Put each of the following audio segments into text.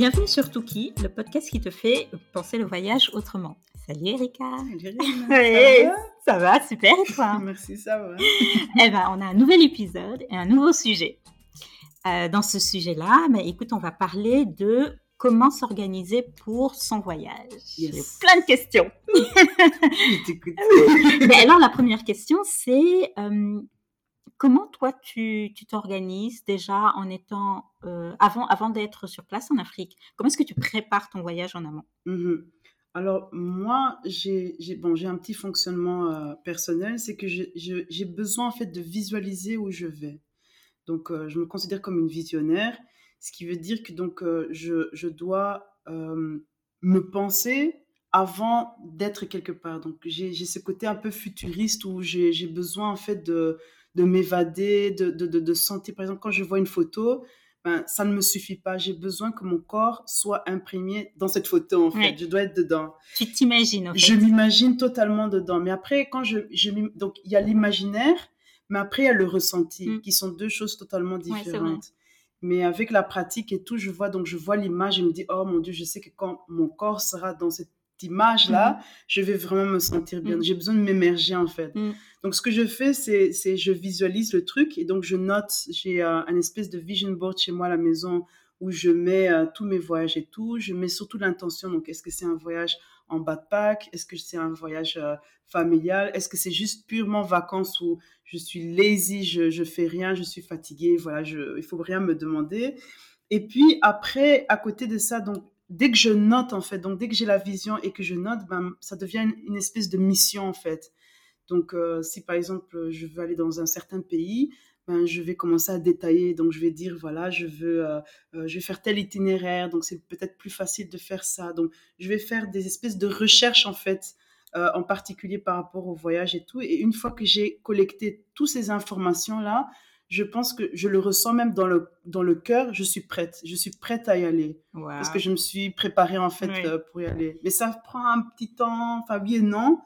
Bienvenue sur Tuki, le podcast qui te fait penser le voyage autrement. Salut Erika. Salut ça, va? super et toi? Merci, ça va. eh ben, on a un nouvel épisode et un nouveau sujet. Euh, dans ce sujet-là, mais écoute, on va parler de comment s'organiser pour son voyage. J'ai plein de questions. mais alors, la première question, c'est euh, comment toi tu t'organises déjà en étant euh, avant avant d'être sur place en Afrique? Comment est-ce que tu prépares ton voyage en amont? Mmh Alors moi j'ai bon j'ai un petit fonctionnement euh, personnel, c'est que j'ai besoin en fait de visualiser où je vais. Donc euh, je me considère comme une visionnaire, ce qui veut dire que donc je, je dois me penser avant d'être quelque part. Donc j'ai ce côté un peu futuriste où j'ai besoin en fait de de m'évader, de, de, de, sentir. Par exemple, quand je vois une photo, ben, ça ne me suffit pas. J'ai besoin que mon corps soit imprégné dans cette photo, en fait. Je dois être dedans. Tu t'imagines, en fait. Je m'imagine totalement dedans. Mais après, quand je, je donc, il y a l'imaginaire, mais après, il y a le ressenti, mm. qui sont deux choses totalement différentes. mais avec la pratique et tout, je vois, donc je vois l'image et me dis, oh mon Dieu, je sais que quand mon corps sera dans cette image-là, mm. je vais vraiment me sentir bien. Mm. J'ai besoin de m'émerger, en fait. Donc, ce que je fais, c'est, c'est je visualise le truc et donc je note. J'ai euh, un espèce de vision board chez moi à la maison où je mets euh, tous mes voyages et tout. Je mets surtout l'intention. Donc, est-ce que c'est un voyage en backpack? Est-ce que c'est un voyage euh, familial? Est-ce que c'est juste purement vacances où je suis lazy, je, je fais rien, je suis fatiguée? Voilà, je, il faut rien me demander. Et puis après, à côté de ça, donc dès que je note en fait, donc dès que j'ai la vision et que je note, ben, ça devient une espèce de mission en fait. Donc, euh, si par exemple, je veux aller dans un certain pays, ben, je vais commencer à détailler. Donc, je vais dire, voilà, je veux, euh, euh, je vais faire tel itinéraire. Donc, c'est peut-être plus facile de faire ça. Donc, je vais faire des espèces de recherches, en fait, en particulier par rapport au voyage et tout. Et une fois que j'ai collecté toutes ces informations-là, je pense que je le ressens même dans le, dans le cœur, je suis prête. Je suis prête à y aller. Parce que je me suis préparée, en fait, pour y aller. Mais ça prend un petit temps, enfin, oui et non.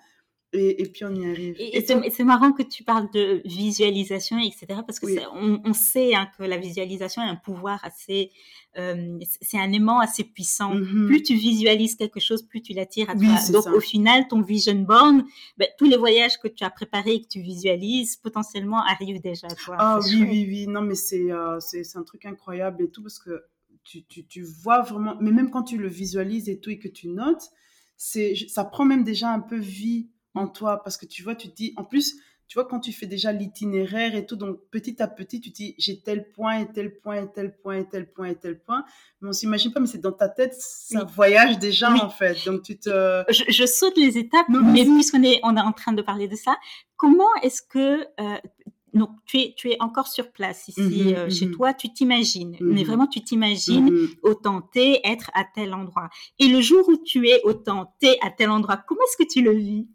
Et, puis on y arrive. Et, c'est marrant que tu parles de visualisation, etc. Parce que on, sait hein, que la visualisation a un pouvoir assez, euh, c'est un aimant assez puissant. Mm-hmm. Plus tu visualises quelque chose, plus tu l'attires à toi. Donc au final, ton vision board, ben, tous les voyages que tu as préparés et que tu visualises, potentiellement arrivent déjà à toi. Ah oui, oui, oui. Non, mais euh, c'est c'est un truc incroyable et tout parce que tu, tu, tu vois vraiment, mais même quand tu le visualises et tout et que tu notes, ça prend même déjà un peu vie en toi parce que tu vois, tu te dis, en plus, tu vois, quand tu fais déjà l'itinéraire et tout, donc petit à petit, tu te dis, j'ai tel point et tel point et tel point et tel point et tel point. Mais on s'imagine pas, mais c'est dans ta tête, ça voyage déjà en fait. Donc tu te. Je, saute les étapes, mais puisqu'on est, on est en train de parler de ça, comment est-ce que euh, donc tu es, tu es encore sur place ici mmh euh, chez mmh toi, tu t'imagines, mais mmh vraiment tu t'imagines au tenté être à tel endroit. Et le jour où tu es au tenté à tel endroit, comment est-ce que tu le vis?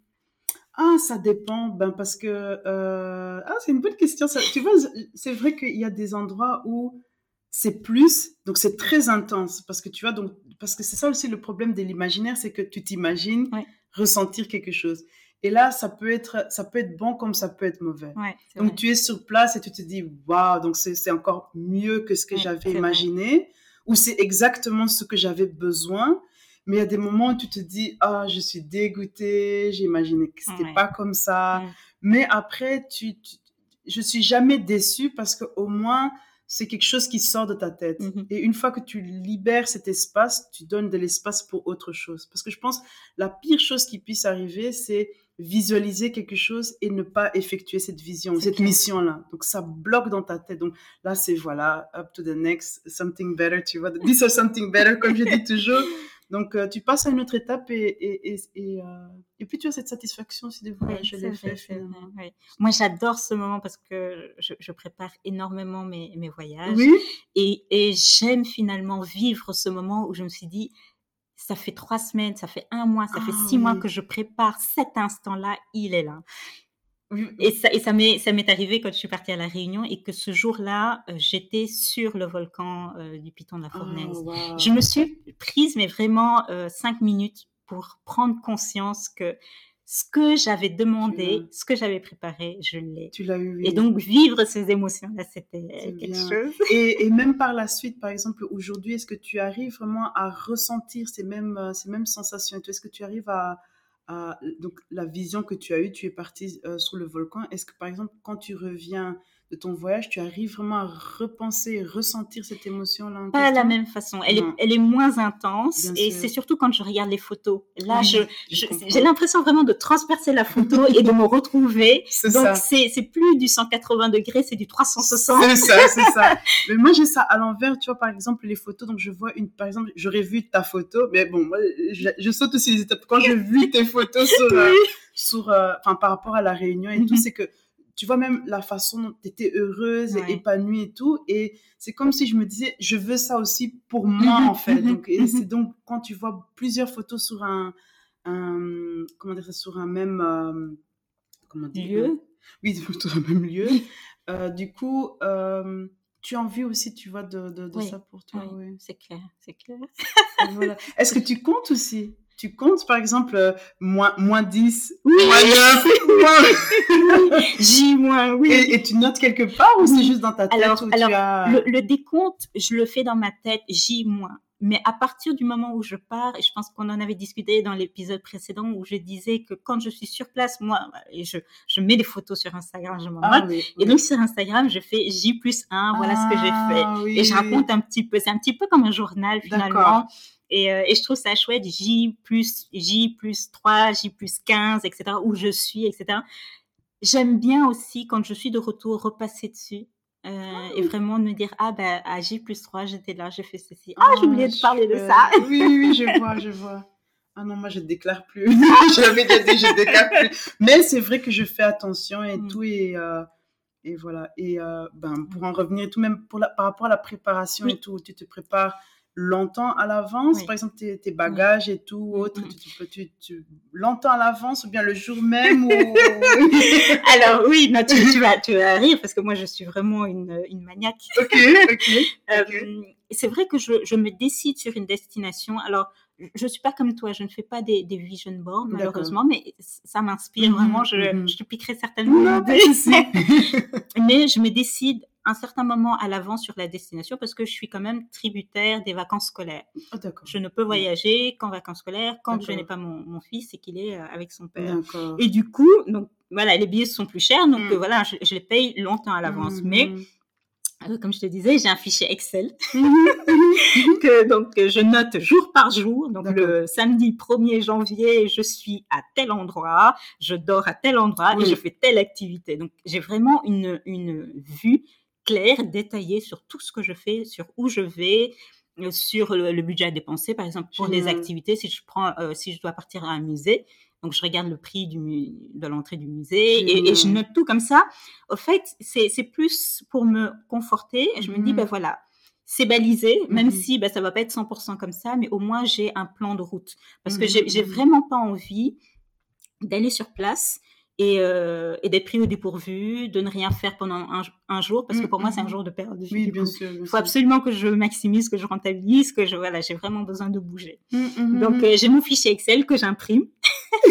Ah, ça dépend. Ben parce que euh, ah, c'est une bonne question. tu vois, c'est vrai qu'il y a des endroits où c'est plus, donc c'est très intense parce que tu vois donc parce que c'est ça aussi le problème de l'imaginaire, c'est que tu t'imagines ressentir quelque chose. Et là, ça peut être ça peut être bon comme ça peut être mauvais. donc tu es sur place et tu te dis waouh, donc c'est encore mieux que ce que j'avais imaginé ou c'est exactement ce que j'avais besoin. Mais il y a des moments où tu te dis, ah, je suis dégoûtée, j'ai imaginé que c'était pas comme ça. Mais après, tu, tu, je suis jamais déçue parce que au moins, c'est quelque chose qui sort de ta tête. Mmh Et une fois que tu libères cet espace, tu donnes de l'espace pour autre chose. Parce que je pense, la pire chose qui puisse arriver, c'est visualiser quelque chose et ne pas effectuer cette vision, cette mission-là. Donc, ça bloque dans ta tête. Donc, là, c'est voilà, up to the next, something better, tu vois. This or something better, comme je dis toujours. Donc, euh, tu passes à une autre étape et, et, et, et, euh, et puis tu as cette satisfaction aussi de voir, je l'ai fait finalement. Moi, j'adore ce moment parce que je, je prépare énormément mes, mes voyages. Et, et j'aime finalement vivre ce moment où je me suis dit, ça fait trois semaines, ça fait un mois, ça fait ah six mois que je prépare cet instant-là, il est là. Et ça, et ça m'est, ça m'est arrivé quand je suis partie à la Réunion et que ce jour-là, euh, j'étais sur le volcan euh, du Piton de la Fournaise. Oh, je me suis prise, mais vraiment euh, cinq minutes pour prendre conscience que ce que j'avais demandé, ce que j'avais préparé, je l'ai. Tu l'as eu. Et donc, vivre ces émotions-là, c'était quelque chose. Et, et, même par la suite, par exemple, aujourd'hui, est-ce que tu arrives vraiment à ressentir ces mêmes, ces mêmes sensations? Est-ce que tu arrives à, Donc, la vision que tu as eue, tu es parti euh, sur le volcan. Est-ce que, par exemple, quand tu reviens de ton voyage, tu arrives vraiment à repenser, ressentir cette émotion-là Pas de la même façon. Elle, est, elle est moins intense. et c'est surtout quand je regarde les photos. Là, j'ai l'impression vraiment de transpercer la photo et de me retrouver. Donc, c'est plus du 180 degrés, c'est du 360. C'est ça, c'est ça. mais moi, j'ai ça à l'envers. Tu vois, par exemple, les photos. Donc, je vois une, par exemple, j'aurais vu ta photo. Mais bon, moi, je, saute aussi les étapes. Quand j'ai vu tes photos sur, euh, sur, euh, enfin, par rapport à la réunion et tout, mhm. c'est que tu vois même la façon dont tu étais heureuse, et épanouie et tout. Et c'est comme si je me disais, je veux ça aussi pour moi, en fait. Donc, et c'est donc quand tu vois plusieurs photos sur un, comment dire sur un même, euh, comment dire, lieu. oui, sur un même lieu. Euh, du coup, euh, tu as envie aussi, tu vois, de, de, ça pour toi. Oui, c'est clair, c'est clair. voilà. Est-ce que tu comptes aussi? Tu comptes, par exemple, euh, moins, moins 10, moins 9, moins... J, moins, oui. Et, tu notes quelque part ou c'est juste dans ta tête Alors, alors le, décompte, je le fais dans ma tête, J, moins. Mais à partir du moment où je pars, et je pense qu'on en avait discuté dans l'épisode précédent où je disais que quand je suis sur place, moi, je, je mets des photos sur Instagram, je m'en ah, Et donc sur Instagram, je fais J plus 1, voilà ce que j'ai fait. Ah et je raconte un petit peu, c'est un petit peu comme un journal finalement. Et, euh, et, je trouve ça chouette, J plus, J plus 3, J plus 15, etc., où je suis, etc. J'aime bien aussi, quand je suis de retour, repasser dessus. Euh, et ah. vraiment me dire ah ben à J plus 3 j'étais là j'ai fait ceci. Ah, j'ai oublié de parler de ça. Oui oui je vois je vois. Ah non moi je déclare plus. J'avais déjà dit je déclare plus. Mais c'est vrai que je fais attention et mm. tout et euh, et voilà. Et euh, ben pour en revenir tout même pour la, par rapport à la préparation et tout tu te prépares longtemps à l'avance, par exemple tes, bagages et tout, mm, autre, mm. tu, tu, tu, longtemps à l'avance ou bien le jour même ou... Alors oui, tu, vas, tu vas rire parce que moi je suis vraiment une, une maniaque. Ok, ok. Euh, c'est vrai que je, je, me décide sur une destination. Alors, je suis pas comme toi, je ne fais pas des, des vision boards malheureusement, mais ça m'inspire mm-hmm, vraiment. Je, mm-hmm. je, te piquerai certainement. Non, mais je me décide un certain moment à l'avance sur la destination parce que je suis quand même tributaire des vacances scolaires. Oh, je ne peux voyager qu'en vacances scolaires quand je n'ai pas mon, mon, fils et qu'il est euh, avec son père. Et du coup, donc voilà, les billets sont plus chers, donc mm. euh, voilà, je, les paye longtemps à l'avance. Mm, Mais mm. Euh, comme je te disais, j'ai un fichier Excel que donc je note jour par jour. Donc le samedi 1er janvier, je suis à tel endroit, je dors à tel endroit et je fais telle activité. Donc j'ai vraiment une, une vue clair, détaillé sur tout ce que je fais, sur où je vais, euh, sur le, budget à dépenser, par exemple pour les activités. Si je prends, euh, si je dois partir à un musée, donc je regarde le prix du, de l'entrée du musée et, je note tout comme ça. Au fait, c'est plus pour me conforter. Et je me dis, ben voilà, c'est balisé, même mmh si ben, ça va pas être 100% comme ça, mais au moins j'ai un plan de route. Parce que mmh j'ai vraiment pas envie d'aller sur place et, euh, et d'être pris au dépourvu, de ne rien faire pendant un, un jour, parce que pour moi, c'est un jour de perte. Oui, bien sûr. Il faut absolument que je maximise, que je rentabilise, que je, voilà, j'ai vraiment besoin de bouger. Mmh, mmh, Donc, euh, j'ai mon fichier Excel que j'imprime.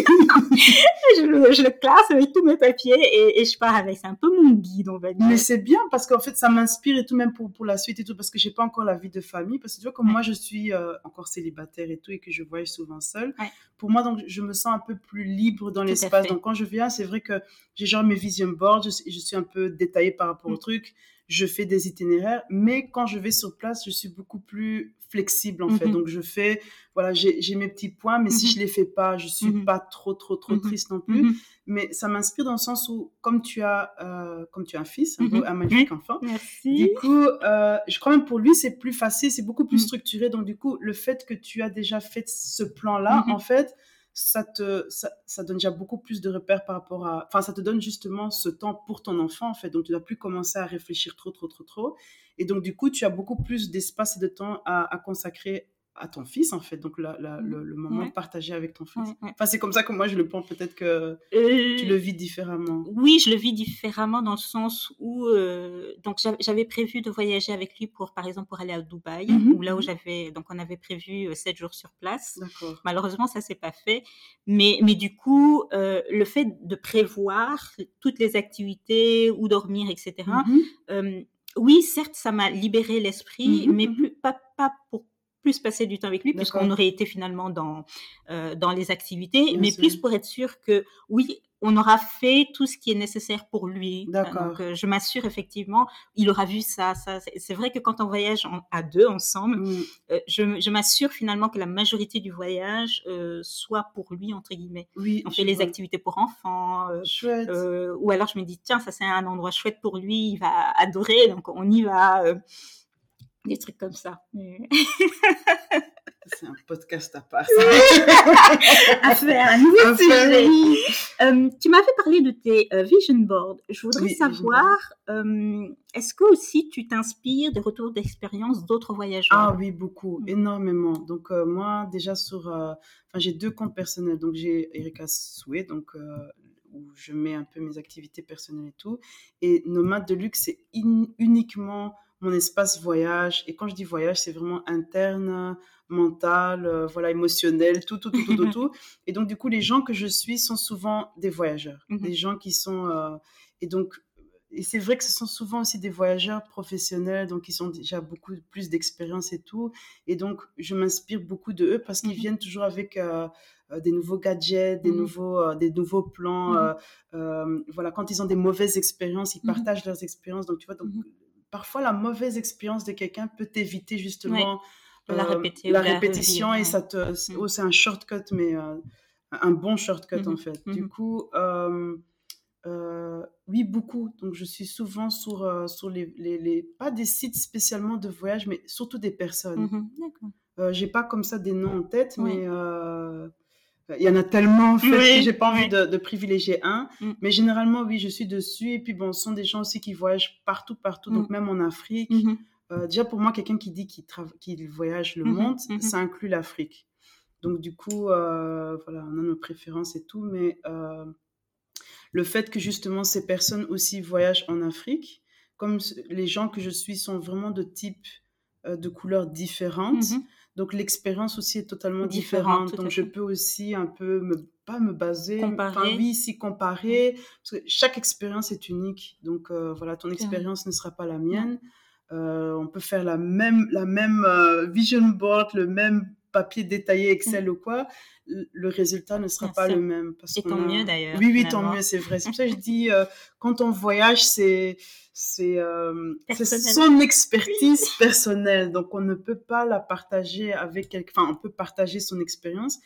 je, le, je, le, classe avec tous mes papiers et, et je pars avec. C'est un peu mon guide, on va dire. Mais c'est bien parce qu'en fait, ça m'inspire et tout, même pour, pour la suite et tout, parce que j'ai pas encore la vie de famille. Parce que tu vois, comme moi, je suis euh, encore célibataire et tout, et que je voyage souvent seule, pour moi, donc, je me sens un peu plus libre dans l'espace. Donc, quand je viens, c'est vrai que j'ai genre mes vision boards, je, je, suis un peu détaillée par rapport au mm. truc, je fais des itinéraires, mais quand je vais sur place, je suis beaucoup plus flexible en fait. Mm-hmm. Donc je fais, voilà, j'ai mes petits points, mais si mm-hmm. je les fais pas, je suis mm-hmm. pas trop trop trop triste non plus. Mais ça m'inspire dans le sens où, comme tu as, euh, comme tu as un fils, un, magnifique enfant, Merci. du coup, euh, je crois même pour lui c'est plus facile, c'est beaucoup plus structuré. Donc du coup, le fait que tu as déjà fait ce plan-là, en fait, ça te ça, donne déjà beaucoup plus de repères par rapport à enfin ça te donne justement ce temps pour ton enfant en fait donc tu dois plus commencer à réfléchir trop trop trop trop et donc du coup tu as beaucoup plus d'espace et de temps à, consacrer à ton fils, en fait. Donc, la, le, moment de partager avec ton fils. Enfin, c'est comme ça que moi, je le pense. Peut-être que tu le euh, vis différemment. Oui, je le vis différemment dans le sens où... Euh, donc, j'avais prévu de voyager avec lui pour, par exemple, pour aller à Dubaï, mmh où là où j'avais... Donc, on avait prévu euh, sept jours sur place. Malheureusement, ça s'est pas fait. Mais, mais du coup, le fait de prévoir toutes les activités, où dormir, etc., oui, certes, ça m'a libéré l'esprit, mais plus, pas, pas pour plus passer du temps avec lui, puisqu'on aurait été finalement dans, euh, dans les activités, mais plus pour être sûr que, oui, on aura fait tout ce qui est nécessaire pour lui. D'accord. Donc, euh, je m'assure effectivement, il aura vu ça. ça c'est vrai que quand on voyage à deux ensemble, mm. euh, je, m'assure finalement que la majorité du voyage soit pour lui entre guillemets. Oui. On fait les activités pour enfants. chouette. ou alors je me dis tiens, ça c'est un endroit chouette pour lui, il va adorer, donc on y va des trucs comme ça. C'est un podcast à part. à faire, un nouveau sujet. Euh, tu m'avais parlé de tes euh, vision boards. Je voudrais savoir, euh, est-ce que aussi tu t'inspires des retours d'expérience d'autres voyageurs? Ah oui, beaucoup, mm. énormément. Donc moi, déjà sur, enfin j'ai deux comptes personnels. Donc j'ai Erika Soué, donc où je mets un peu mes activités personnelles et tout. Et Nomade de luxe, c'est uniquement mon espace voyage. Et quand je dis voyage, c'est vraiment interne, mental, euh, voilà, émotionnel, tout, tout, tout, tout, tout, tout. Et donc, du coup, les gens que je suis sont souvent des voyageurs, mhm. des gens qui sont... Euh, et donc, et c'est vrai que ce sont souvent aussi des voyageurs professionnels, donc ils ont déjà beaucoup plus d'expérience et tout. Et donc, je m'inspire beaucoup de eux parce qu'ils mhm. viennent toujours avec euh, des nouveaux gadgets, des, mhm. nouveaux, des nouveaux plans. voilà, quand ils ont des mauvaises expériences, ils partagent leurs expériences. Donc, tu vois, donc, parfois la mauvaise expérience de quelqu'un peut t'éviter justement la, euh, répétition et ça te mm. oh, c'est un shortcut mais euh, un bon shortcut en mm-hmm. fait du mm-hmm. coup euh, oui beaucoup donc je suis souvent sur sur les, les, pas des sites spécialement de voyage mais surtout des personnes mm-hmm. j'ai pas comme ça des noms en tête mais il y en a tellement, en fait, que j'ai pas envie de, privilégier un. Mm. Mais généralement, oui, je suis dessus. Et puis, bon, ce sont des gens aussi qui voyagent partout, partout. Donc, mm. même en Afrique. Mm-hmm. Euh, déjà, pour moi, quelqu'un qui dit qu'il voyage le mm-hmm. monde, mm-hmm. ça inclut l'Afrique. Donc, du coup, euh, voilà, on a nos préférences et tout. Mais euh, le fait que, justement, ces personnes aussi voyagent en Afrique, comme les gens que je suis sont vraiment de type, de couleurs différentes, donc l'expérience aussi est totalement différente. Donc je peux aussi un peu me pas me baser, comparer. oui, si comparer, parce que chaque expérience est unique. Donc euh, voilà, ton expérience ne sera pas la mienne. Euh, on peut faire la même la même euh, vision board, le même papier détaillé Excel ou quoi, le résultat ne sera pas le même. Parce Et tant mieux d'ailleurs. Oui, oui, tant mieux, c'est vrai. C'est pour ça que je dis, quand on voyage, c'est euh, son expertise personnelle. Donc, on ne peut pas la partager avec quelqu'un. Enfin, on peut partager son expérience,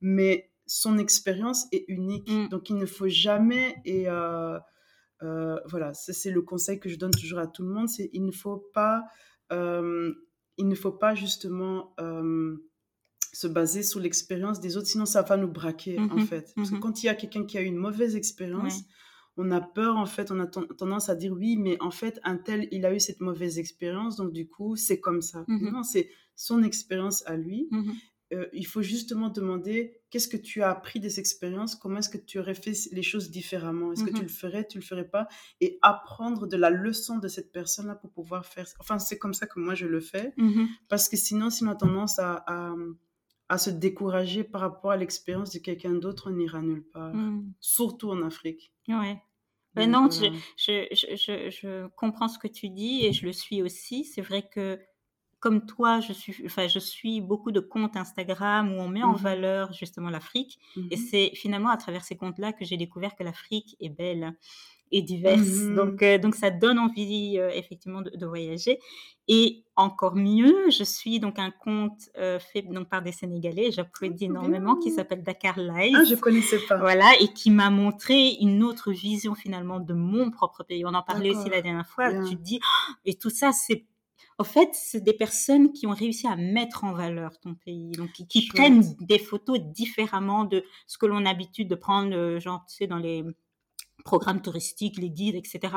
mais son expérience est unique. Mm. Donc, il ne faut jamais. Et euh, euh, voilà, c'est le conseil que je donne toujours à tout le monde c'est il ne faut pas. il ne faut pas justement se baser sur l'expérience des autres, sinon ça va nous braquer en mm-hmm. fait. Parce que mm-hmm. quand il y a quelqu'un qui a eu une mauvaise expérience, on a peur, en fait, on a tendance à dire oui, mais en fait, un tel, il a eu cette mauvaise expérience, donc du coup, c'est comme ça. Mmh non, c'est son expérience à lui. Euh, il faut justement demander qu'est-ce que tu as appris des expériences, comment est-ce que tu aurais fait les choses différemment, est-ce que tu le ferais, tu le ferais pas, et apprendre de la leçon de cette personne-là pour pouvoir faire. Enfin, c'est comme ça que moi je le fais, parce que sinon, si on a tendance à, à, se décourager par rapport à l'expérience de quelqu'un d'autre, on n'ira nulle part, surtout en Afrique. Ouais. Ben non, je, je, je, je, comprends ce que tu dis et je le suis aussi. C'est vrai que comme toi, je suis, enfin, je suis beaucoup de comptes Instagram où on met en mmh valeur justement l'Afrique. Mmh et c'est finalement à travers ces comptes-là que j'ai découvert que l'Afrique est belle et diverses. Mmh donc, euh, donc, ça donne envie euh, effectivement de, voyager. Et encore mieux, je suis donc un compte euh, fait donc, par des Sénégalais, j'applaudis énormément, qui s'appelle Dakar Live. Ah, je connaissais pas. Voilà, et qui m'a montré une autre vision finalement de mon propre pays. On en parlait aussi la dernière fois. Tu te dis, oh, et tout ça, c'est en fait, c'est des personnes qui ont réussi à mettre en valeur ton pays, donc qui, prennent des photos différemment de ce que l'on a l'habitude de prendre, genre, tu sais, dans les programmes touristiques, les guides, etc.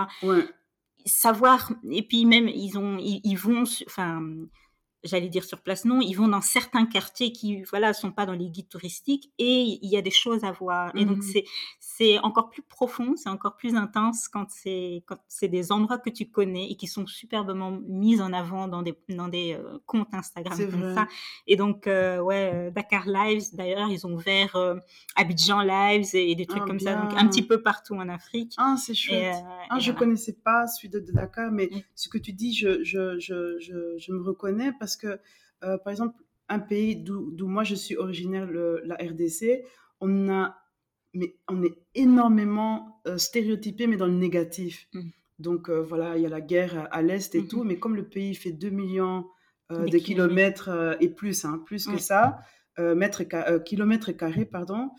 Savoir, et puis même, ils, ont, ils, vont, enfin, j'allais dire sur place, non, ils vont dans certains quartiers qui, voilà, sont pas dans les guides touristiques et il y a des choses à voir. Et donc, mmh c'est, c'est encore plus profond, c'est encore plus intense quand c'est, quand c'est des endroits que tu connais et qui sont superbement mis en avant dans des, dans des euh, comptes Instagram comme ça. Et donc, euh, ouais, euh, Dakar Lives, d'ailleurs, ils ont ouvert Abidjan Lives et, des trucs ah, comme ça, donc un petit peu partout en Afrique. Ah, c'est chouette. ah, je connaissais pas celui de, Dakar, mais ce que tu dis, je, je, je, je, je me reconnais parce que, par exemple, un pays d'où moi je suis originaire, le, la RDC, on a mais on est énormément euh, stéréotypé, mais dans le négatif. Mmh. Donc euh, voilà, il y a la guerre à, l'Est et mmh tout, mais comme le pays fait 2 millions euh, de kilomètres et plus, hein, plus que ça, mètres, kilomètres carrés, pardon,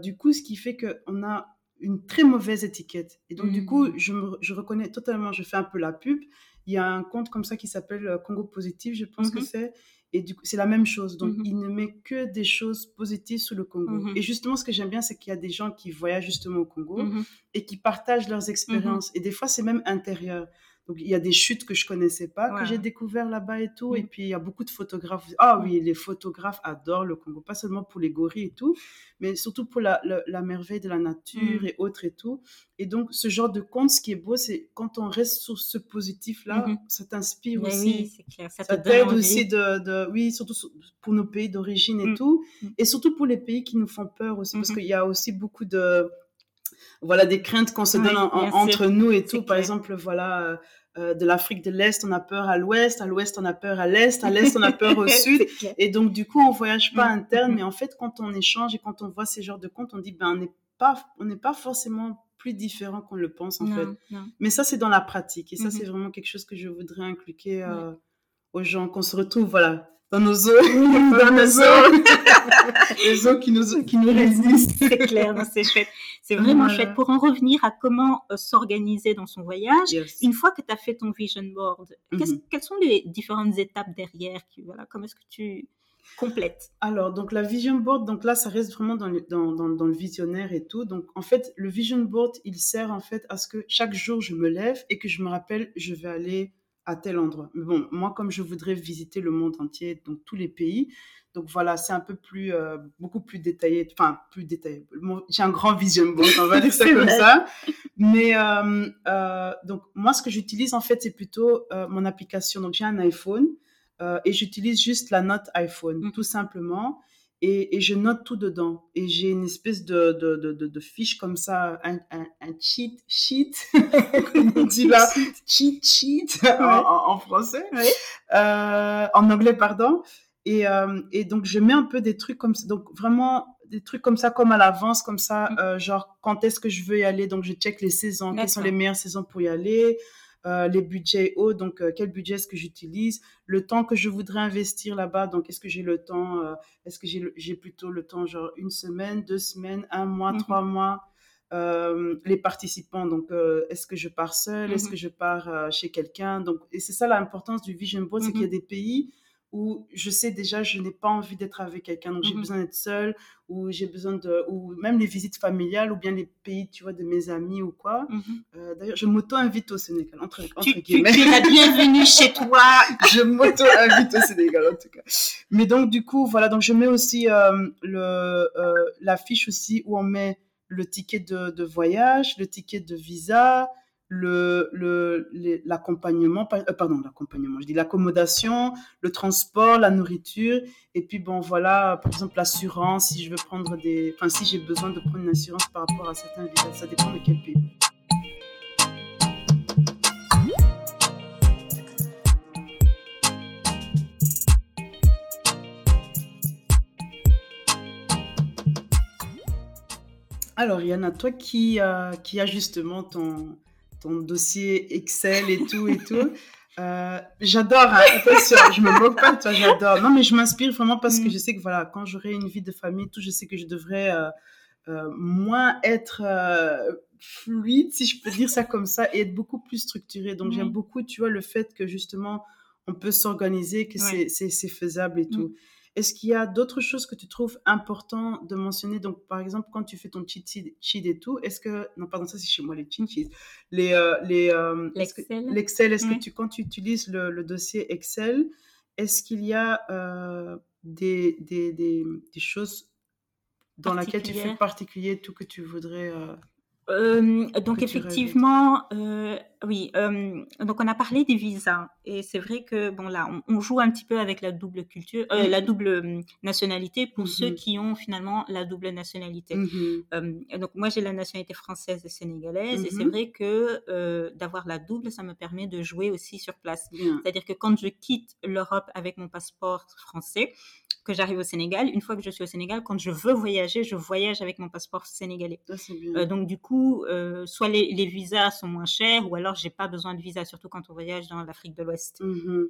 du coup, ce qui fait qu'on a une très mauvaise étiquette. Et donc, du coup, mmh. je, me, je reconnais totalement, je fais un peu la pub. Il y a un compte comme ça qui s'appelle Congo Positif, je pense que c'est. Et du coup, c'est la même chose. Donc, mmh il ne met que des choses positives sur le Congo. Mmh et justement, ce que j'aime bien, c'est qu'il y a des gens qui voyagent justement au Congo et qui partagent leurs expériences. Et des fois, c'est même intérieur. Donc, il y a des chutes que je connaissais pas, que j'ai découvert là-bas et tout. Et puis, il y a beaucoup de photographes. Ah oui, les photographes adorent le Congo, pas seulement pour les gorilles et tout, mais surtout pour la, la, merveille de la nature et autres et tout. Et donc, ce genre de compte, ce qui est beau, c'est quand on reste sur ce positif-là, ça t'inspire aussi. Oui, c'est clair. Ça, t'aide aussi de, de, Oui, surtout pour nos pays d'origine et tout. Et surtout pour les pays qui nous font peur aussi, parce qu'il y a aussi beaucoup de voilà des craintes qu'on se donne entre nous et tout. Par exemple, voilà, euh, de l'Afrique de l'Est, on a peur à l'Ouest, à l'Ouest, on a peur à l'Est, à l'Est, on a peur au Sud. Et donc, du coup, on voyage pas mm, interne, mm, mais mm. en fait, quand on échange et quand on voit ces genres de comptes, on dit, ben, on n'est pas, on n'est pas forcément plus différent qu'on le pense, en fait. Mais ça, c'est dans la pratique. Et ça, c'est vraiment quelque chose que je voudrais inculquer euh, aux gens, qu'on se retrouve, voilà, dans nos eaux, dans nos eaux, les eaux qui nous, qui nous résistent. C'est clair, c'est chouette. C'est vraiment chouette. Pour en revenir à comment euh, s'organiser dans son voyage, une fois que tu as fait ton vision board, mm-hmm. quelles sont les différentes étapes derrière qui, voilà, Comment est-ce que tu complètes? Alors, donc la vision board, donc là, ça reste vraiment dans le, dans, dans, dans le visionnaire et tout. Donc, en fait, le vision board, il sert en fait à ce que chaque jour, je me lève et que je me rappelle, je vais aller à tel endroit. Mais bon, moi, comme je voudrais visiter le monde entier, donc tous les pays, donc voilà, c'est un peu plus, euh, beaucoup plus détaillé, enfin, plus détaillé. J'ai un grand vision board, on va dire ça comme ça. Mais euh, euh, donc, moi, ce que j'utilise, en fait, c'est plutôt mon application. Donc, j'ai un iPhone et j'utilise juste la note iPhone, mmh. tout simplement et, je note tout dedans. Et j'ai une espèce de, de, de, de, fiche comme ça, un, un, un cheat sheet, comme on dit là, cheat sheet en, français, euh, en anglais, pardon. Et, euh, et donc, je mets un peu des trucs comme ça, donc vraiment des trucs comme ça, comme à l'avance, comme ça, mm. euh, genre quand est-ce que je veux y aller? Donc, je check les saisons, quelles sont les meilleures saisons pour y aller. Euh, les budgets hauts, donc euh, quel budget est-ce que j'utilise, le temps que je voudrais investir là-bas, donc est-ce que j'ai le temps, euh, est-ce que j'ai plutôt le temps, genre une semaine, deux semaines, un mois, mmh trois mois, les participants, donc est-ce que je pars seul, est-ce mmh que je pars chez quelqu'un, donc et c'est ça l'importance du vision board, c'est qu'il y a des pays où je sais déjà je n'ai pas envie d'être avec quelqu'un donc j'ai mmh besoin d'être seule ou j'ai besoin de ou même les visites familiales ou bien les pays tu vois de mes amis ou quoi. Mmh euh, d'ailleurs je m'auto invite au Sénégal entre, tu, guillemets. tu, es la bienvenue chez toi. Je m'auto invite au Sénégal en tout cas. Mais donc du coup voilà donc je mets aussi euh, le euh, la fiche aussi où on met le ticket de, de voyage le ticket de visa le, le, l'accompagnement, euh, pardon, l'accompagnement, je dis l'accommodation, le transport, la nourriture, et puis bon, voilà, par exemple, l'assurance, si je veux prendre des, enfin, si j'ai besoin de prendre une assurance par rapport à certains visas, ça dépend de quel pays. Alors, Yana, toi qui, euh, qui as justement ton, ton dossier Excel et tout et tout. Euh, j'adore, hein, attention, je me moque pas de toi, j'adore. Non, mais je m'inspire vraiment parce que mm. je sais que voilà, quand j'aurai une vie de famille, tout, je sais que je devrais euh, euh, moins être fluide, si je peux dire ça comme ça, et être beaucoup plus structurée. Donc j'aime beaucoup, tu vois, le fait que justement on peut s'organiser, que c'est faisable et mm. tout. Est-ce qu'il y a d'autres choses que tu trouves important de mentionner? Donc, par exemple, quand tu fais ton cheat sheet et tout, est-ce que... Non, pardon, ça c'est chez moi, les cheat sheets. Les, euh, les, euh, L'Excel. L'Excel, est-ce que tu, quand tu utilises le, dossier Excel, est-ce qu'il y a des, des, des, des, choses dans lesquelles tu fais particulier, tout que tu voudrais euh, donc effectivement, euh, oui. Euh, donc on a parlé des visas et c'est vrai que bon là, on, joue un petit peu avec la double culture, euh, la double hum, nationalité pour ceux mm-hmm. qui ont finalement la double nationalité. Mm-hmm. donc moi j'ai la nationalité française et sénégalaise et c'est mm-hmm. vrai que d'avoir la double, ça me permet de jouer aussi sur place. C'est-à-dire que quand je quitte l'Europe avec mon passeport français, que j'arrive au Sénégal, une fois que je suis au Sénégal, quand je veux voyager, je voyage avec mon passeport sénégalais. Euh, donc du coup, euh, soit les, visas sont moins chers, ou alors j'ai pas besoin de visa, surtout quand on voyage dans l'Afrique de l'Ouest. Mmh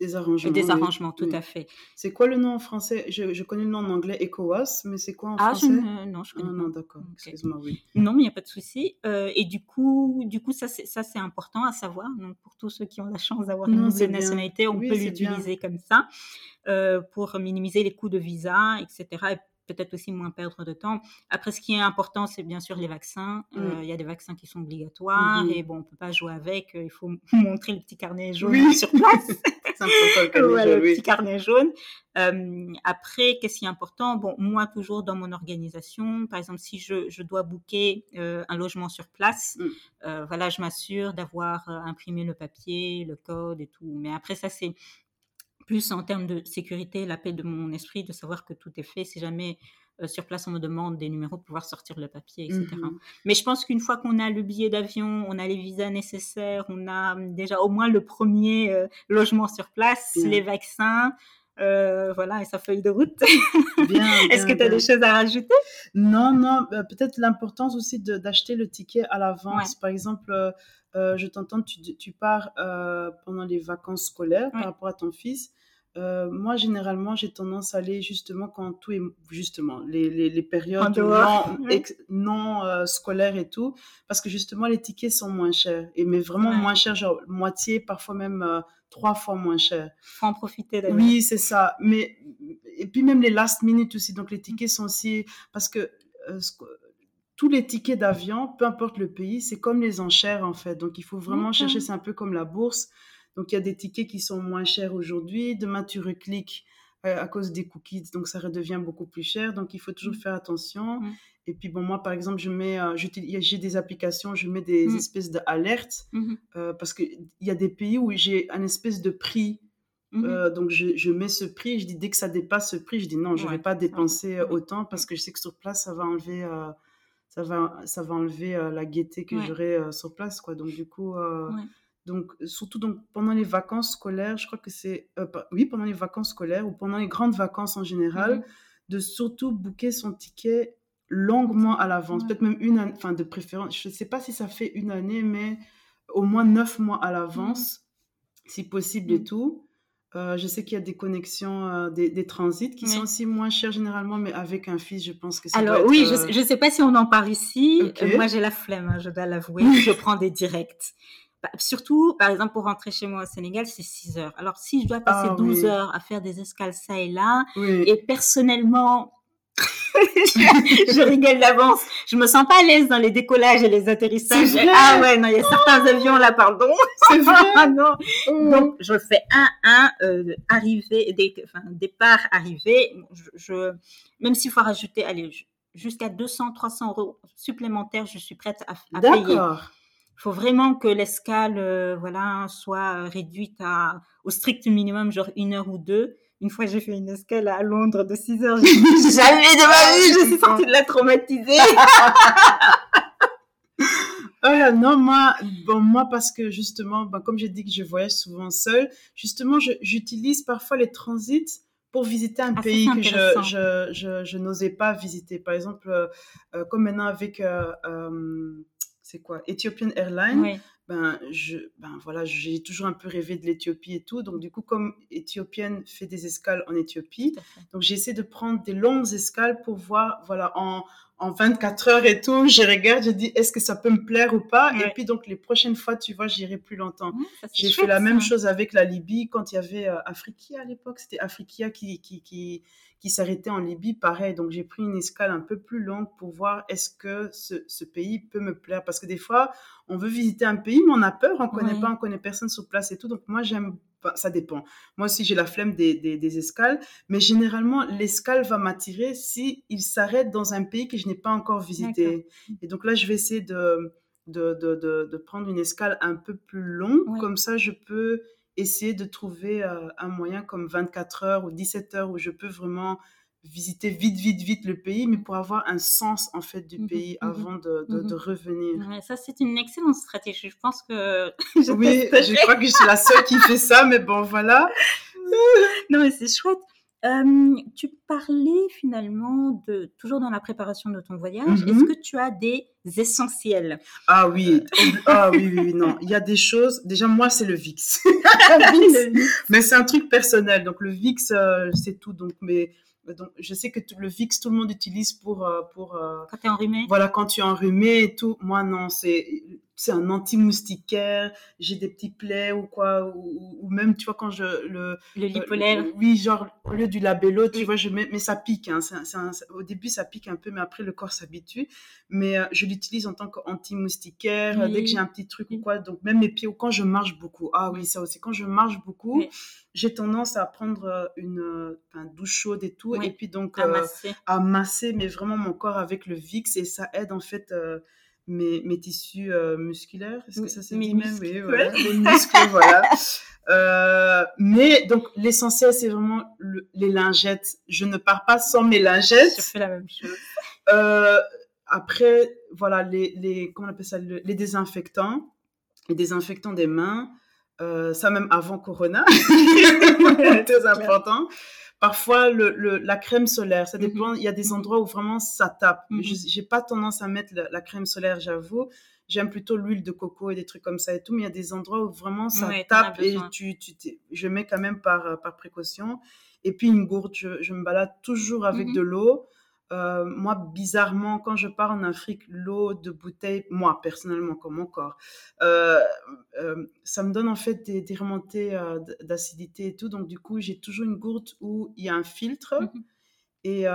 des arrangements. Des arrangements, tout à fait. C'est quoi le nom en français? Je, connais le nom en anglais ECOWAS, mais c'est quoi en ah, français? je Non, je connais ah, Non, d'accord. Excuse-moi, oui. Non, mais il n'y a pas de souci. Euh, et du coup, du coup ça, c'est important à savoir. Donc, pour tous ceux qui ont la chance d'avoir une double nationalité, on peut l'utiliser comme ça euh, pour minimiser les coûts de visa, etc peut-être aussi moins perdre de temps. Après, ce qui est important, c'est bien sûr les vaccins. Mm. Euh, il y a des vaccins qui sont obligatoires mm-hmm. et bon, on peut pas jouer avec. Euh, il faut montrer le petit carnet jaune sur place. le, le petit carnet jaune. Euh, après, qu'est-ce qui est important? Bon, moi, toujours dans mon organisation, par exemple, si je, je dois booker un logement sur place, mm. voilà, je m'assure d'avoir imprimé le papier, le code et tout. Mais après, ça, c'est plus en termes de sécurité, la paix de mon esprit, de savoir que tout est fait. Si jamais euh, sur place on me demande des numéros, pouvoir sortir le papier, etc. Mmh Mais je pense qu'une fois qu'on a le billet d'avion, on a les visas nécessaires, on a hum, déjà au moins le premier euh, logement sur place, les vaccins. Euh, voilà, et sa feuille de route. Est-ce que tu as des choses à rajouter? Non, non, bah, peut-être l'importance aussi d'acheter le ticket à l'avance. Par exemple, euh, je t'entends, tu, tu, pars euh, pendant les vacances scolaires par rapport à ton fils. Euh, moi, généralement, j'ai tendance à aller justement quand tout est justement les, les, les périodes non, scolaires et tout, parce que justement les tickets sont moins chers et mais vraiment moins chers, genre moitié, parfois même trois fois moins cher. Faut en profiter d'ailleurs. Oui, c'est ça. Mais et puis même les last minutes aussi, donc les tickets sont aussi parce que tous les tickets d'avion, peu importe le pays, c'est comme les enchères en fait. Donc il faut vraiment chercher, c'est un peu comme la bourse. Donc il y a des tickets qui sont moins chers aujourd'hui. Demain tu recliques euh, à cause des cookies, donc ça redevient beaucoup plus cher. Donc il faut toujours mmh. faire attention. Mmh. Et puis bon, moi par exemple, je mets, euh, j'ai des applications, je mets des mmh. espèces d'alertes euh, parce qu'il y a des pays où j'ai un espèce de prix. donc je, je, mets ce prix, je dis dès que ça dépasse ce prix, je dis non, je ne vais pas dépenser autant parce que je sais que sur place, ça va enlever ça va, ça va enlever euh, la gaieté que j'aurai euh, sur place, quoi. Donc, du coup, euh, donc, surtout donc, pendant les vacances scolaires, je crois que c'est, oui, pendant les vacances scolaires ou pendant les grandes vacances en général, mhm. de surtout booker son ticket longuement à l'avance, peut-être même une année, enfin, de préférence, je ne sais pas si ça fait une année, mais au moins neuf mois à l'avance, mhm. si possible et tout. Euh, je sais qu'il y a des connexions, euh, des, transits qui sont aussi moins chers généralement, mais avec un fils, je pense que ça Alors doit oui, je ne sais pas si on en parle ici. Euh, moi, j'ai la flemme, hein, je dois l'avouer. je prends des directs. Bah, surtout, par exemple, pour rentrer chez moi au Sénégal, c'est 6 heures. Alors, si je dois passer 12 ah heures à faire des escales ça et là, et personnellement, je, rigole d'avance. Je me sens pas à l'aise dans les décollages et les atterrissages. Ah ouais, non, il y a certains avions là, pardon. C'est vrai. ah non. Oh. Donc, je fais un, un, euh, arrivée, enfin, départ, arrivée. Je, même s'il faut rajouter, allez, jusqu'à 200, 300 euros supplémentaires, je suis prête à, à payer. D'accord. Il faut vraiment que l'escale, euh, voilà, soit réduite à, au strict minimum, genre une heure ou deux. Une fois, j'ai fait une escale à Londres de 6 heures. Jamais de ma vie, je suis sortie de la traumatisée. Oh non, moi, bon, moi, parce que justement, ben, comme j'ai dit que je voyage souvent seule, justement, j'utilise parfois les transits pour visiter un ah, pays que je, je, je, je n'osais pas visiter. Par exemple, euh, euh, comme maintenant avec, euh, c'est quoi, Ethiopian Airlines. Oui ben, je, ben voilà, j'ai toujours un peu rêvé de l'Éthiopie et tout. Donc, du coup, comme éthiopienne fait des escales en Éthiopie, donc j'essaie de prendre des longues escales pour voir, voilà, en, en 24 heures et tout, je regarde, je dis, est-ce que ça peut me plaire ou pas? Et puis, donc, les prochaines fois, tu vois, j'irai plus longtemps. j'ai fait la même chose avec la Libye quand il y avait euh, Afrikia à l'époque. C'était Afrikia qui, qui, qui, qui s'arrêtait en Libye, pareil. Donc j'ai pris une escale un peu plus longue pour voir est-ce que ce, ce, pays peut me plaire? Parce que des fois, on veut visiter un pays, mais on a peur, on ne connaît pas, on connaît personne sur place et tout. Donc moi, j'aime ça dépend. Moi aussi, j'ai la flemme des, des, escales, mais généralement, l'escale va m'attirer si il s'arrête dans un pays que je n'ai pas encore visité. Et donc là, je vais essayer de, de, de, de, prendre une escale un peu plus longue, comme ça, je peux essayer de trouver euh, un moyen comme 24 heures ou 17 heures où je peux vraiment visiter vite, vite, vite le pays, mais pour avoir un sens en fait du mmh pays mmh avant de, de, mmh revenir. ça, c'est une excellente stratégie. Je pense que. oui, je crois que je suis la seule qui fait ça, mais bon, voilà. non, mais c'est chouette. tu parlais finalement de toujours dans la préparation de ton voyage. Est-ce que tu as des essentiels? Ah oui, ah oui, oui, non. Il y a des choses. Déjà moi, c'est le VIX. mais c'est un truc personnel. Donc le VIX, euh, c'est tout. Donc mais donc, je sais que le VIX, tout le monde utilise pour. Euh, pour euh, quand tu es enrhumé Voilà, quand tu es enrhumé et tout. Moi, non, c'est c'est un anti-moustiquaire, j'ai des petits plaies ou quoi, ou, même, tu vois, quand je... Le, le lipolaire. oui, genre, au lieu du labello, tu vois, je mets, mais ça pique, hein, au début, ça pique un peu, mais après, le corps s'habitue. Mais euh, je l'utilise en tant qu'anti-moustiquaire, dès que j'ai un petit truc ou quoi, donc même mes pieds, ou quand je marche beaucoup. Ah oui, ça aussi, quand je marche beaucoup, j'ai tendance à prendre euh, une, euh, douche chaude et tout, et puis donc à masser. mais vraiment mon corps avec le VIX, et ça aide en fait mes, mes tissus euh, musculaires. Est-ce que ça se dit même Oui, voilà. Les muscles, voilà. Euh, mais donc, l'essentiel, c'est vraiment les lingettes. Je ne pars pas sans mes lingettes. Je fais la même chose. Euh, après, voilà, les, les, comment on appelle ça, les désinfectants, les désinfectants des mains. Ça, même avant Corona. Très important. Parfois, le, la crème solaire, ça mmh dépend. Il y a des endroits où vraiment ça tape. Mmh je n'ai pas tendance à mettre la, crème solaire, j'avoue. J'aime plutôt l'huile de coco et des trucs comme ça et tout. Mais il y a des endroits où vraiment ça tape et tu, tu je mets quand même par, par précaution. Et puis une gourde, je, je me balade toujours avec mmh de l'eau. Euh, moi, bizarrement, quand je pars en Afrique, l'eau de bouteille, moi personnellement, comme mon corps, euh, euh, ça me donne en fait des, remontées d'acidité et tout. Donc, du coup, j'ai toujours une gourde où il y a un filtre. Mmh et,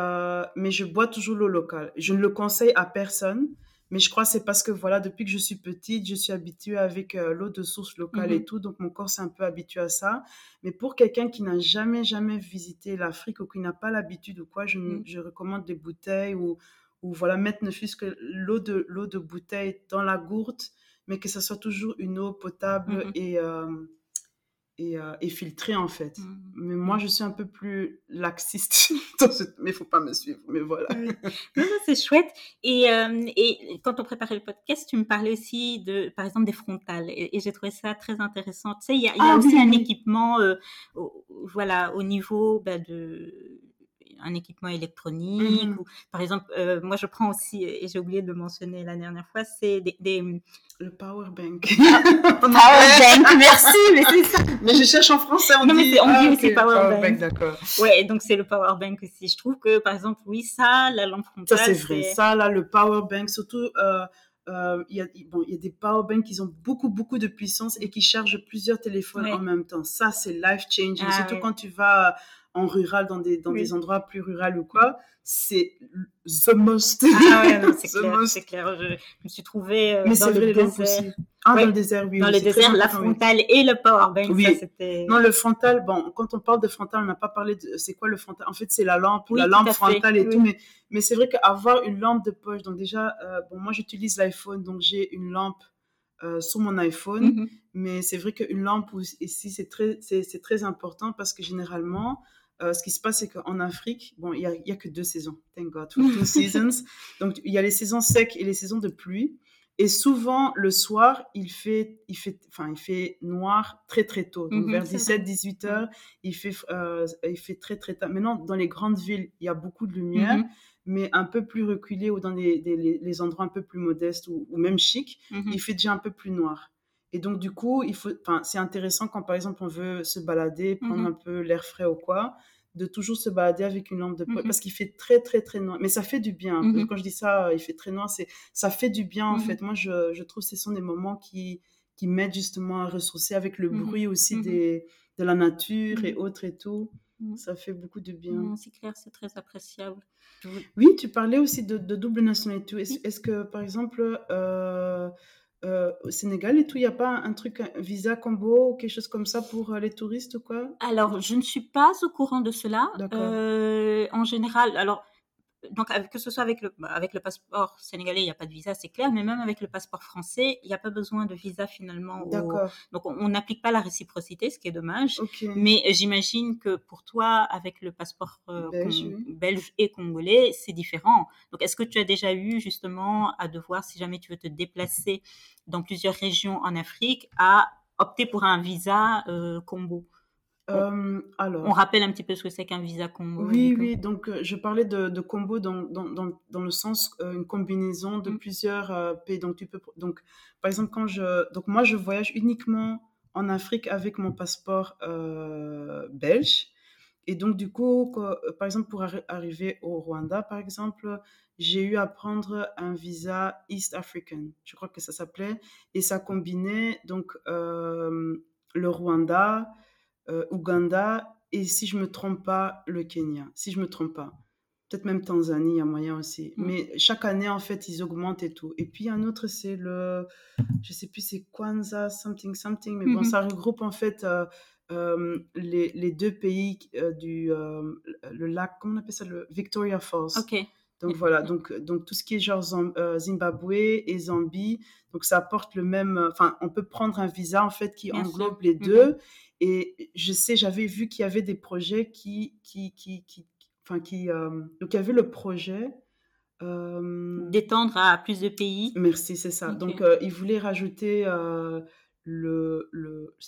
mais je bois toujours l'eau locale. Je ne le conseille à personne mais je crois que c'est parce que voilà, depuis que je suis petite, je suis habituée avec euh, l'eau de source locale et mmh tout, donc mon corps s'est un peu habitué à ça. Mais pour quelqu'un qui n'a jamais, jamais visité l'Afrique ou qui n'a pas l'habitude ou quoi, je, mmh. je, recommande des bouteilles ou, ou voilà, mettre ne fût-ce que l'eau de, l'eau de bouteille dans la gourde, mais que ce soit toujours une eau potable mmh et, euh, et, euh, filtré en fait. Mmh. Mais moi, je suis un peu plus laxiste, mais il faut pas me suivre, mais voilà. c'est chouette. Et, euh, et, quand on préparait le podcast, tu me parlais aussi de, par exemple, des frontales, et, j'ai trouvé ça très intéressant. Tu sais, il y a, y a ah aussi un équipement, euh, voilà, au niveau bah, de un équipement électronique. Mmh ou, par exemple, euh, moi, je prends aussi, et j'ai oublié de le mentionner la dernière fois, c'est des, Le power bank. power bank, merci, mais c'est ça. Mais je cherche en français, on non, dit. Mais on dit ah, aussi power, power, bank. d'accord. Ouais, donc c'est le power bank aussi. Je trouve que, par exemple, oui, ça, la lampe frontale. Ça, c'est vrai. Ça, là, le power bank, surtout. Euh, euh, il y, a, bon, y a des power banks qui ont beaucoup, beaucoup de puissance et qui chargent plusieurs téléphones en même temps. Ça, c'est life changing. Ah surtout quand tu vas en rural, dans des, dans des endroits plus ruraux ou quoi, c'est the most. Ah ouais, c'est clair, c'est clair. Je, me suis trouvée euh, dans, le désert. Ah, dans le désert, oui. Dans le désert, la frontale et le powerbank, oui. ça c'était... Non, le frontal, bon, quand on parle de frontal, on n'a pas parlé de... C'est quoi le frontal? En fait, c'est la lampe, la lampe frontale et tout, mais, mais c'est vrai qu'avoir une lampe de poche, donc déjà, euh, bon, moi j'utilise l'iPhone, donc j'ai une lampe euh, sur mon iPhone, mm-hmm. mais c'est vrai qu'une lampe ici, c'est très, c'est, très important parce que généralement, euh, ce qui se passe, c'est qu'en Afrique, bon, il n'y a, a, que deux saisons. Thank God for two seasons. Donc, il y a les saisons secs et les saisons de pluie. Et souvent, le soir, il fait, il fait, enfin, il fait noir très, très tôt. Donc, mhm, vers 17, 18 heures, il fait, euh, il fait très, très tard. Maintenant, dans les grandes villes, il y a beaucoup de lumière, mhm. mais un peu plus reculé ou dans les, les, endroits un peu plus modestes ou, même chic, mhm. il fait déjà un peu plus noir. Et donc, du coup, il faut, c'est intéressant quand, par exemple, on veut se balader, prendre mmh un peu l'air frais ou quoi, de toujours se balader avec une lampe de poche, mmh parce qu'il fait très, très, très noir. Mais ça fait du bien. Mmh quand je dis ça, il fait très noir, c'est, ça fait du bien, en fait. Moi, je, je, trouve que ce sont des moments qui, qui m'aident justement à ressourcer avec le bruit aussi des, de la nature et autres et tout. Ça fait beaucoup de bien. c'est clair, c'est très appréciable. Oui, tu parlais aussi de, double nationalité. Est-ce, que, par exemple, euh, euh, au Sénégal et tout, il n'y a pas un truc, un visa combo ou quelque chose comme ça pour les touristes ou quoi? Alors, je ne suis pas au courant de cela. en général, alors donc que ce soit avec le, avec le passeport sénégalais, il n'y a pas de visa, c'est clair, mais même avec le passeport français, il n'y a pas besoin de visa finalement. D'accord. Donc on n'applique pas la réciprocité, ce qui est dommage. Mais j'imagine que pour toi, avec le passeport euh, belge, et congolais, c'est différent. Donc est-ce que tu as déjà eu justement à devoir, si jamais tu veux te déplacer dans plusieurs régions en Afrique, à opter pour un visa euh, combo? Euh, alors, on rappelle un petit peu ce que c'est qu'un visa combo. Oui, oui. Donc, euh, je parlais de, combo dans, dans, le sens euh, une combinaison de mm. plusieurs pays. Donc, tu peux, donc, par exemple, quand je, donc moi, je voyage uniquement en Afrique avec mon passeport belge. Et donc, du coup, par exemple, pour arriver au Rwanda, par exemple, j'ai eu à prendre un visa East African, je crois que ça s'appelait, et ça combinait donc le Rwanda, euh, Ouganda et si je me trompe pas, le Kenya. Si je me trompe pas. Peut-être même Tanzanie, il y a moyen aussi. Mm. Mais chaque année, en fait, ils augmentent et tout. Et puis, un autre, c'est le. Je sais plus, c'est Kwanzaa, something, something. Mais bon, mm-hmm. ça regroupe, en fait, euh, euh, les, les, deux pays du. le lac, comment on appelle ça le Victoria Falls. OK. Donc voilà, donc, donc tout ce qui est genre Zimbabwe et Zambie, donc ça apporte le même, enfin on peut prendre un visa en fait qui englobe les mm-hmm. deux et je sais, j'avais vu qu'il y avait des projets qui, qui, qui, qui enfin, qui, euh, donc il y avait le projet euh, d'étendre à plus de pays. Merci, c'est ça. Donc euh, ils voulaient rajouter le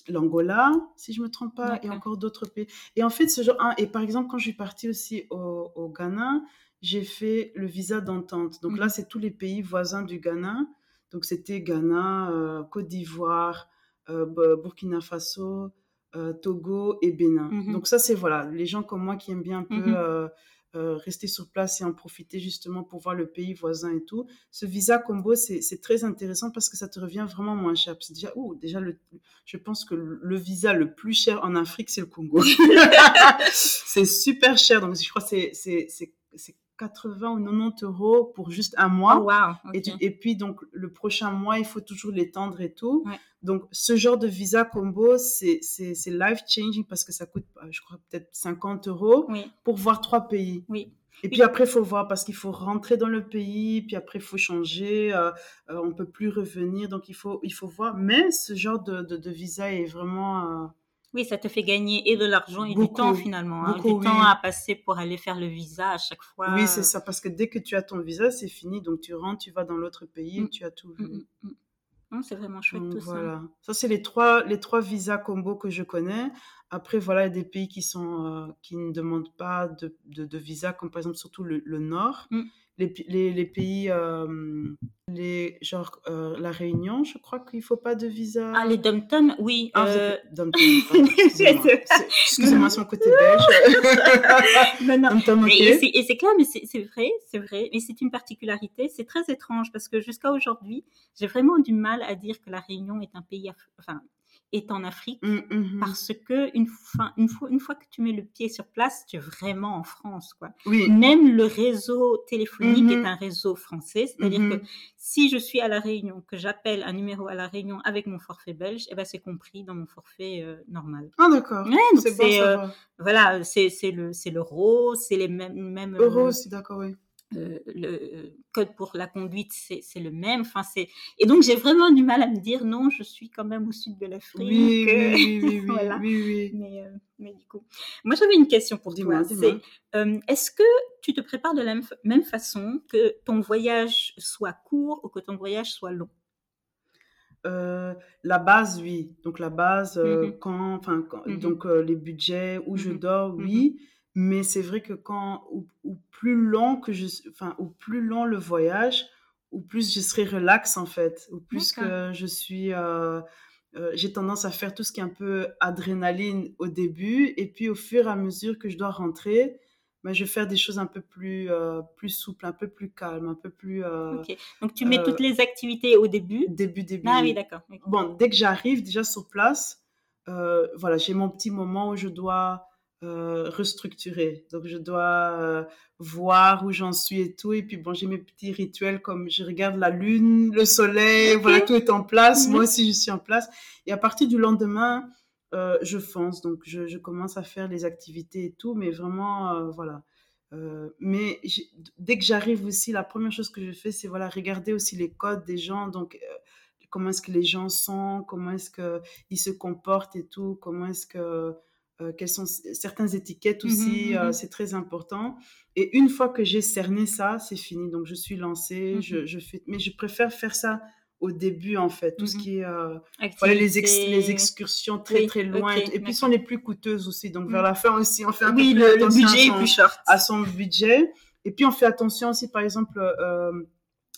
l'Angola, si je me trompe pas, et encore d'autres pays. Et en fait, ce genre, et par exemple, quand je suis partie aussi au, au Ghana, j'ai fait le visa d'entente. Donc là, mhm. c'est tous les pays voisins du Ghana. Donc c'était Ghana, Côte d'Ivoire, Burkina Faso, euh, Togo et Bénin. Mmh Donc ça, c'est voilà, les gens comme moi qui aiment bien un peu mmh euh, euh, rester sur place et en profiter justement pour voir le pays voisin et tout. Ce visa combo, c'est très intéressant parce que ça te revient vraiment moins cher. C'est déjà, oh, déjà le, je pense que le visa le plus cher en Afrique, c'est le Congo. c'est super cher. Donc je crois que c'est 80 ou 90 euros pour juste un mois. Oh, et, et, puis, donc, le prochain mois, il faut toujours l'étendre et tout. Donc, ce genre de visa combo, c'est life-changing parce que ça coûte, euh, je crois, peut-être 50 euros pour voir trois pays. Oui. Et puis après, il faut voir parce qu'il faut rentrer dans le pays, puis après, il faut changer, euh, euh, on ne peut plus revenir, donc il faut, il faut voir. Mais ce genre de, de, visa est vraiment... Oui, ça te fait gagner et de l'argent et du temps finalement. Hein, du temps à passer pour aller faire le visa à chaque fois. Oui, c'est ça, parce que dès que tu as ton visa, c'est fini. Donc tu rentres, tu vas dans l'autre pays, mm. tu as tout vu. Mm, mm, c'est vraiment chouette tout voilà. ça. Ça, c'est les trois, les trois visas combo que je connais. Après, voilà, il y a des pays qui, sont, euh, qui ne demandent pas de, de, visa, comme par exemple surtout le, le Nord les, les, pays, euh, les, genre euh, la Réunion, je crois qu'il ne faut pas de visa. Ah, les dom oui. Ah, euh... excusez-moi, c'est mon côté belge. non, non. Et c'est clair, mais c'est vrai, c'est vrai. Mais c'est une particularité, c'est très étrange parce que jusqu'à aujourd'hui, j'ai vraiment du mal à dire que la Réunion est un pays, enfin, est en Afrique mmh, mmh parce que une fois, une, fois, une fois que tu mets le pied sur place, tu es vraiment en France. Quoi. Même le réseau téléphonique mmh est un réseau français, c'est-à-dire que si je suis à La Réunion, que j'appelle un numéro à La Réunion avec mon forfait belge, eh ben, c'est compris dans mon forfait euh, normal. Ah d'accord. c'est euh, voilà, c'est le l'euro, c'est les mêmes mêmes. Euro, c'est d'accord, oui. Euh, le code pour la conduite, c'est le même. Enfin, c'est et donc j'ai vraiment du mal à me dire non, je suis quand même au sud de l'Afrique. Oui, oui, oui, voilà. oui, Mais, euh, mais, du coup, moi j'avais une question pour toi. C'est euh, est-ce que tu te prépares de la même façon que ton voyage soit court ou que ton voyage soit long? La base, oui. Donc la base, mmh quand, enfin, mmh donc les budgets où je mmh dors, oui. Mais c'est vrai que quand, ou, plus long que je, enfin, ou plus long le voyage, ou plus je serai relax en fait, ou plus que je suis, euh, euh, j'ai tendance à faire tout ce qui est un peu adrénaline au début, et puis au fur et à mesure que je dois rentrer, mais ben, je vais faire des choses un peu plus, euh, plus souples, un peu plus calmes, un peu plus. ok. Donc tu mets toutes les activités au début? Début, début. Ah oui, d'accord. Bon, dès que j'arrive déjà sur place, voilà, j'ai mon petit moment où je dois restructurer. Donc, je dois voir où j'en suis et tout. Et puis, bon, j'ai mes petits rituels comme je regarde la lune, le soleil, voilà, tout est en place. Moi aussi, je suis en place. Et à partir du lendemain, euh, je fonce. Donc, je, je, commence à faire les activités et tout. Mais vraiment, euh, voilà. Euh, mais dès que j'arrive aussi, la première chose que je fais, c'est voilà, regarder aussi les codes des gens. Donc, comment est-ce que les gens sont, comment est-ce qu'ils se comportent et tout, comment est-ce que euh, quelles sont certaines étiquettes mmh aussi, euh, mmh c'est très important. Et une fois que j'ai cerné ça, c'est fini. Donc, je suis lancée, mmh je, je, fais... mais je préfère faire ça au début, en fait. Tout ce qui est euh, voilà, les, les, excursions très, très loin. et puis, sont les plus coûteuses aussi. Donc, vers la fin aussi, on fait un oui, peu le, le budget est plus short. À son budget. Et puis, on fait attention aussi, par exemple,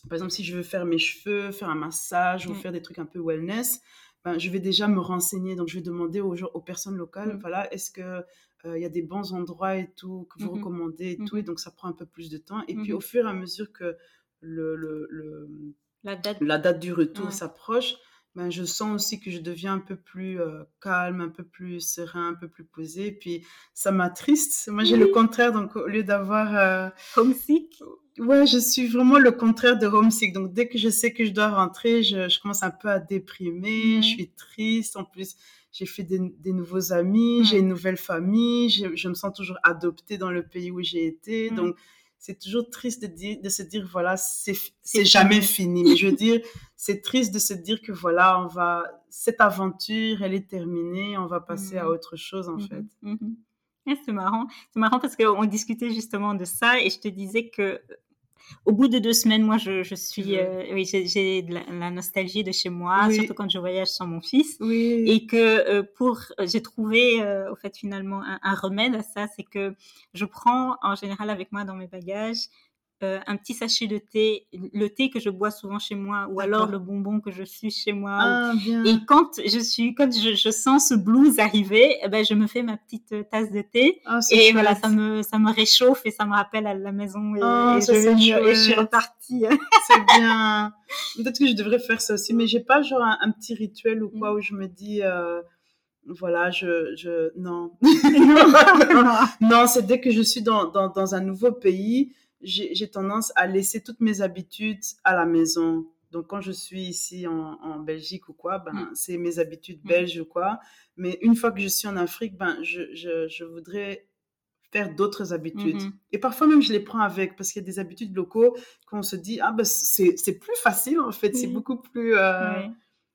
par exemple, si je veux faire mes cheveux, faire un massage ou faire des trucs un peu wellness, ben, je vais déjà me renseigner. Donc, je vais demander aux, aux personnes locales, mmh. voilà, est-ce que il y a des bons endroits et tout que vous mmh recommandez et tout. Et mmh donc, ça prend un peu plus de temps. Et puis, au fur et à mesure que le, le, le la, date... la, date... du retour s'approche, ben, je sens aussi que je deviens un peu plus calme, un peu plus serein, un peu plus posé. Et puis, ça m'attriste. Moi, j'ai le contraire. Donc, au lieu d'avoir... Homesick Ouais, je suis vraiment le contraire de homesick. Donc, dès que je sais que je dois rentrer, je, je commence un peu à déprimer, je suis triste. En plus, j'ai fait des, des, nouveaux amis, j'ai une nouvelle famille, je, je, me sens toujours adoptée dans le pays où j'ai été. Donc, c'est toujours triste de, dire, de se dire, voilà, c'est jamais fini. Mais je veux dire, c'est triste de se dire que, voilà, on va, cette aventure, elle est terminée, on va passer à autre chose, en fait. c'est marrant. C'est marrant parce qu'on discutait justement de ça et je te disais que au bout de deux semaines, moi, je, je suis, euh, oui, j'ai de la, nostalgie de chez moi, surtout quand je voyage sans mon fils. Oui. Et que euh, pour, j'ai trouvé, euh, au fait, finalement, un, un remède à ça, c'est que je prends en général avec moi dans mes bagages euh, un petit sachet de thé, le thé que je bois souvent chez moi, ou alors le bonbon que je suis chez moi. Ah, et quand je suis, quand je, sens ce blues arriver, eh ben, je me fais ma petite euh, tasse de thé. Ah, et voilà, ça me, ça me réchauffe et ça me rappelle à la maison. Et, ah, je, je, suis repartie. C'est bien. Peut-être que je devrais faire ça aussi, mais j'ai pas genre un, petit rituel ou quoi mm. où je me dis. Euh, voilà, je, je non. non, c'est dès que je suis dans, dans, dans un nouveau pays, j'ai tendance à laisser toutes mes habitudes à la maison. Donc, quand je suis ici en, en Belgique ou quoi, ben, mm. c'est mes habitudes mm. belges ou quoi. Mais une fois que je suis en Afrique, ben, je, je, je voudrais faire d'autres habitudes. Mm-hmm. Et parfois même, je les prends avec parce qu'il y a des habitudes locaux qu'on se dit, ah ben, c'est plus facile en fait, c'est beaucoup plus... Euh,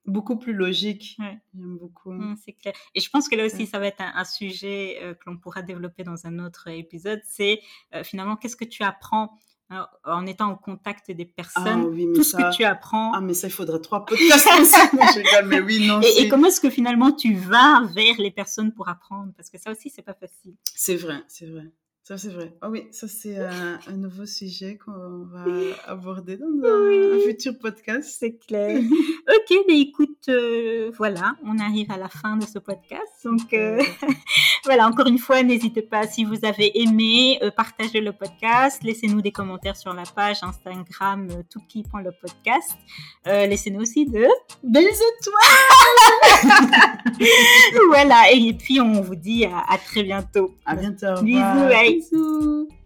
beaucoup plus logique. J'aime beaucoup. Mmh, c'est clair. Et je pense que là aussi, ça va être un, sujet euh, que l'on pourra développer dans un autre épisode. C'est euh, finalement, qu'est-ce que tu apprends euh, en étant au contact des personnes, ah, oui, tout ce que tu apprends. Ah, mais ça, il faudrait trois podcasts mais oui, non. Et, et, comment est-ce que finalement tu vas vers les personnes pour apprendre? Parce que ça aussi, c'est pas facile. C'est vrai, c'est vrai. Ça, c'est vrai. Ah oui, ça, c'est un, nouveau sujet qu'on va aborder dans un, futur podcast. C'est clair. ok, mais écoute, euh, voilà, on arrive à la fin de ce podcast. Donc, euh, voilà, encore une fois, n'hésitez pas, si vous avez aimé, euh, partagez le podcast, laissez-nous des commentaires sur la page Instagram tout qui prend le podcast. laissez-nous aussi de belles étoiles. voilà, et puis on vous dit à, à très bientôt. À bientôt. Bisous, Bisous